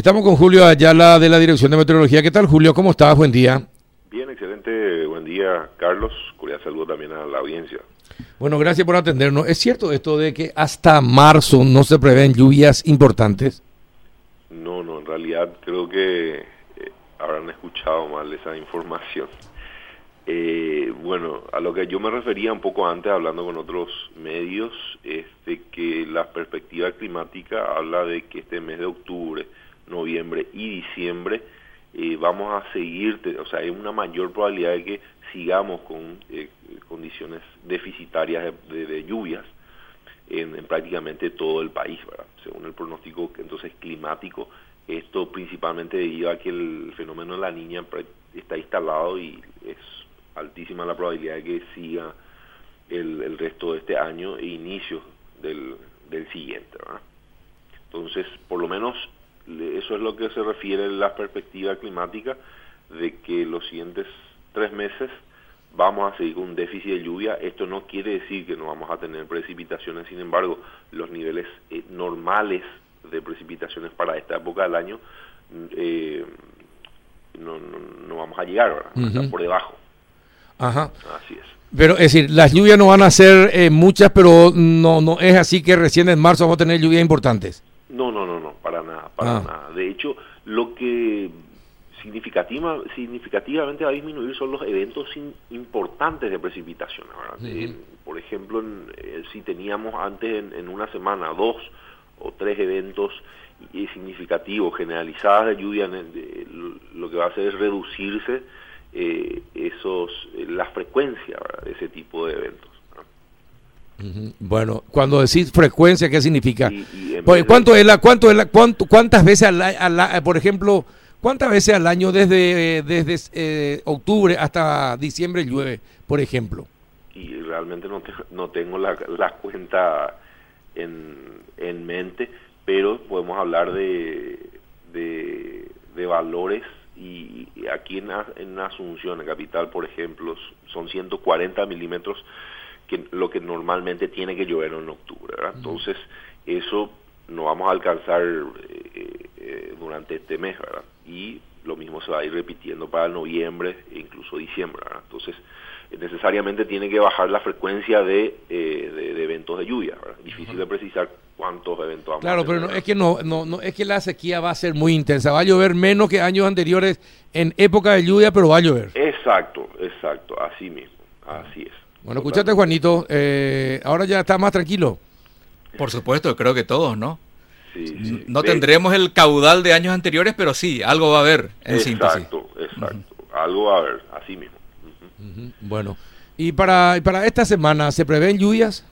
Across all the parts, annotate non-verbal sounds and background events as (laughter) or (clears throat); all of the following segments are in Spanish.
Estamos con Julio Ayala de la Dirección de Meteorología. ¿Qué tal, Julio? ¿Cómo estás? Buen día. Bien, excelente. Buen día, Carlos. Cordial saludo también a la audiencia. Bueno, gracias por atendernos. ¿Es cierto esto de que hasta marzo no se prevén lluvias importantes? No, no, en realidad creo que eh, habrán escuchado mal esa (laughs) información. Eh, bueno, a lo que yo me refería un poco antes, hablando con otros medios, es de que la perspectiva climática habla de que este mes de octubre noviembre y diciembre, eh, vamos a seguir, o sea, hay una mayor probabilidad de que sigamos con eh, condiciones deficitarias de, lluvias en, prácticamente todo el país, ¿verdad? Según el pronóstico entonces climático, esto principalmente debido a que el fenómeno de la niña está instalado y es altísima la probabilidad de que siga el, el resto de este año e inicio del, del siguiente, ¿verdad? Entonces, por lo menos eso es lo que se refiere a la perspectiva climática de que los siguientes tres meses vamos a seguir con un déficit de lluvia. Esto no quiere decir que no vamos a tener precipitaciones, sin embargo, los niveles eh, normales de precipitaciones para esta época del año eh, no, no, vamos a llegar, por debajo. Ajá. Así es. Pero es decir, las lluvias no van a ser eh, muchas, pero no, no es así que recién en marzo vamos a tener lluvias importantes. No, no, no, no, para nada, para ah. nada. De hecho, lo que significativa, significativamente va a disminuir son los eventos importantes de precipitación. Eh, por ejemplo, eh, si teníamos antes en, una semana dos o tres eventos significativos, generalizadas de lluvia, lo que va a hacer es reducirse eh, esos la frecuencia de ese tipo de eventos. Bueno, cuando decís frecuencia, ¿qué significa? Pues, ¿Cuánto es la, cuánto es la, cuánto, cuántas veces al, por ejemplo, cuántas veces al año desde, desde eh, octubre hasta diciembre llueve, por ejemplo? Y realmente no, no tengo la, la cuenta en, en, mente, pero podemos hablar de, de, valores y aquí en, en Asunción, en Capital, por ejemplo, son 140 milímetros que lo que normalmente tiene que llover en octubre. Entonces, eso no vamos a alcanzar eh, eh, durante este mes, ¿verdad? Y lo mismo se va a ir repitiendo para noviembre e incluso diciembre, ¿verdad? Entonces, necesariamente tiene que bajar la frecuencia de, eh, de, eventos de lluvia, ¿verdad? Difícil de precisar cuántos eventos vamos Claro, pero no, es que no, no, no, es que la sequía va a ser muy intensa, va a llover menos que años anteriores en época de lluvia, pero va a llover. Exacto, exacto, así mismo, así es. Bueno, escúchate, Juanito, eh, ahora ya está más tranquilo. Por supuesto, creo que todos, ¿no? Sí, No tendremos el caudal de años anteriores, pero sí, algo va a haber en exacto, Exacto, algo va a haber, así mismo. Bueno, ¿y para, para esta semana se prevén lluvias?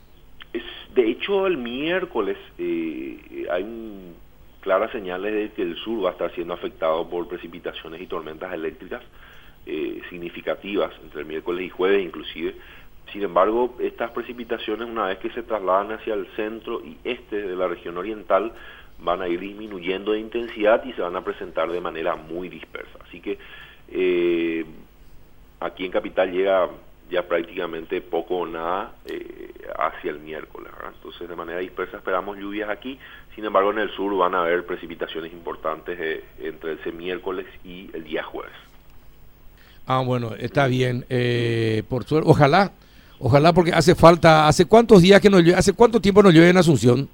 de hecho, el miércoles eh, hay claras señales de que el sur va a estar siendo afectado por precipitaciones y tormentas eléctricas eh, significativas entre el miércoles y jueves inclusive sin embargo, estas precipitaciones, una vez que se trasladan hacia el centro y este de la región oriental, van a ir disminuyendo de intensidad y se van a presentar de manera muy dispersa. Así que eh, aquí en Capital llega ya prácticamente poco o nada eh, hacia el miércoles. Entonces, de manera dispersa esperamos lluvias aquí. Sin embargo, en el sur van a haber precipitaciones importantes eh, entre ese miércoles y el día jueves. Ah, bueno, está bien. por suerte, ojalá Ojalá porque hace falta, ¿hace cuántos días que nos llueve, hace cuánto tiempo nos llueve en Asunción?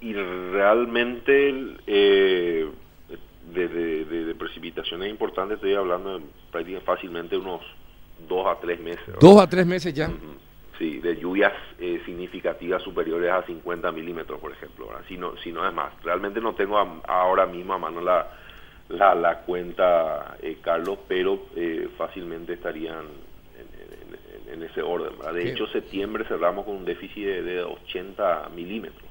Y realmente eh, de, precipitaciones importantes estoy hablando de prácticamente fácilmente unos dos a tres meses. Dos a tres meses ya. Sí, de lluvias eh, significativas superiores a 50 milímetros, por ejemplo. Si no, si no es más. Realmente no tengo ahora mismo a mano la, la, la cuenta, eh, Carlos, pero eh, fácilmente estarían en ese orden. De hecho, septiembre cerramos con un déficit de, 80 milímetros.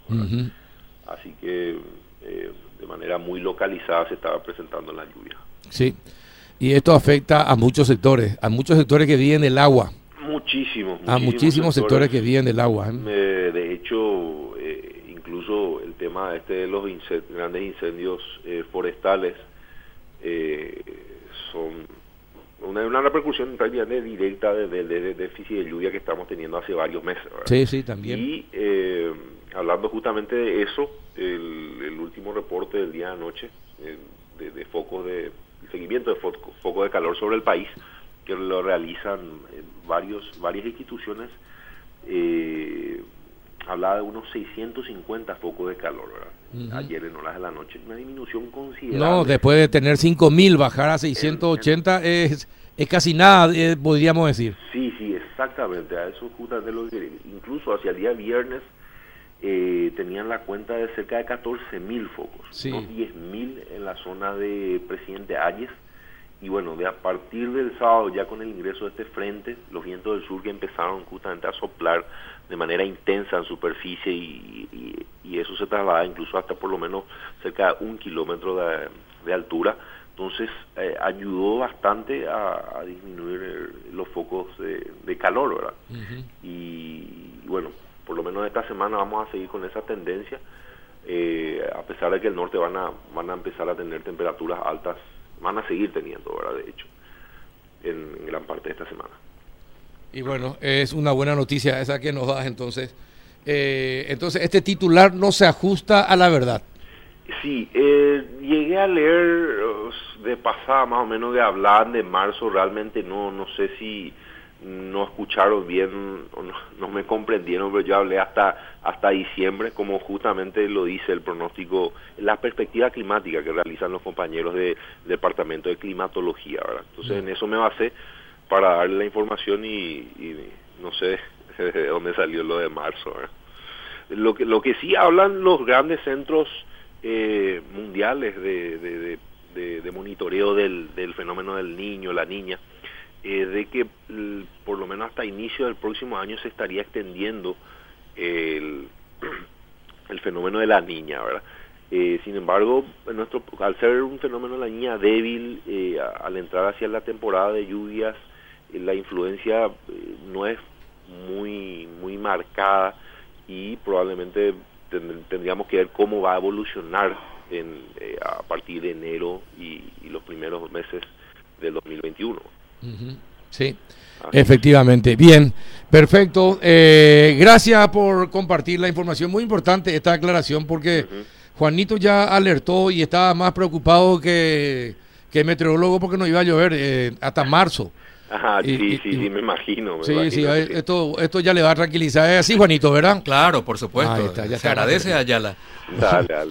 Así que eh, de manera muy localizada se estaba presentando la lluvia. Sí, y esto afecta a muchos sectores, a muchos sectores que viven del agua. Muchísimos. A muchísimos sectores, que viven del agua. ¿eh? de hecho, eh, incluso el tema este de los grandes incendios forestales son una, una repercusión realidad directa del de, déficit de lluvia que estamos teniendo hace varios meses. Sí, sí, también. Y eh, hablando justamente de eso, el, último reporte del día de anoche de, focos de seguimiento de focos de calor sobre el país que lo realizan varios varias instituciones eh, hablaba de unos 650 focos de calor ayer en horas de la noche una disminución considerable no después de tener 5000 bajar a 680 es es casi nada eh, podríamos decir sí sí exactamente a eso justamente lo que incluso hacia el día viernes eh, tenían la cuenta de cerca de 14 mil focos, sí. 10 mil en la zona de Presidente Ayes. Y bueno, de a partir del sábado, ya con el ingreso de este frente, los vientos del sur que empezaron justamente a soplar de manera intensa en superficie y, eso se traslada incluso hasta por lo menos cerca de un kilómetro de, altura. Entonces eh, ayudó bastante a, disminuir los focos de, calor, ¿verdad? y bueno, por lo menos esta semana vamos a seguir con esa tendencia, eh, a pesar de que el norte van a, van a empezar a tener temperaturas altas, van a seguir teniendo, ¿verdad? De hecho, en, gran parte de esta semana. Y bueno, es una buena noticia esa que nos das entonces. Eh, entonces, este titular no se ajusta a la verdad. Sí, eh, llegué a leer de pasada más o menos de hablar de marzo, realmente no, no sé si no escucharon bien o no, me comprendieron, pero yo hablé hasta hasta diciembre, como justamente lo dice el pronóstico, la perspectiva climática que realizan los compañeros del Departamento de Climatología, ¿verdad? Entonces en eso me basé para darle la información y, no sé (laughs) de dónde salió lo de marzo, Lo que, lo que sí hablan los grandes centros eh, mundiales de, de, monitoreo del fenómeno del niño, la niña, eh, de que por lo menos hasta inicio del próximo año se estaría extendiendo el, (clears throat) el fenómeno de la niña, ¿verdad? Eh, sin embargo, nuestro, al ser un fenómeno de la niña débil, eh, al entrar hacia la temporada de lluvias, la influencia no es muy, muy marcada y probablemente tendríamos que ver cómo va a evolucionar en, a partir de enero y, y los primeros meses del 2021. Sí, efectivamente. Bien, perfecto. Eh, gracias por compartir la información. Muy importante esta aclaración porque Juanito ya alertó y estaba más preocupado que, que meteorólogo porque no iba a llover eh, hasta marzo. Ajá, sí, sí, sí, me imagino. sí, sí, esto, esto ya le va a tranquilizar. Es así, Juanito, ¿verdad? Claro, por supuesto. se agradece a Ayala.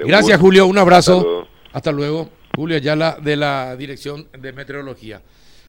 Gracias, Julio. Un abrazo. Hasta luego. Julio Ayala de la Dirección de Meteorología.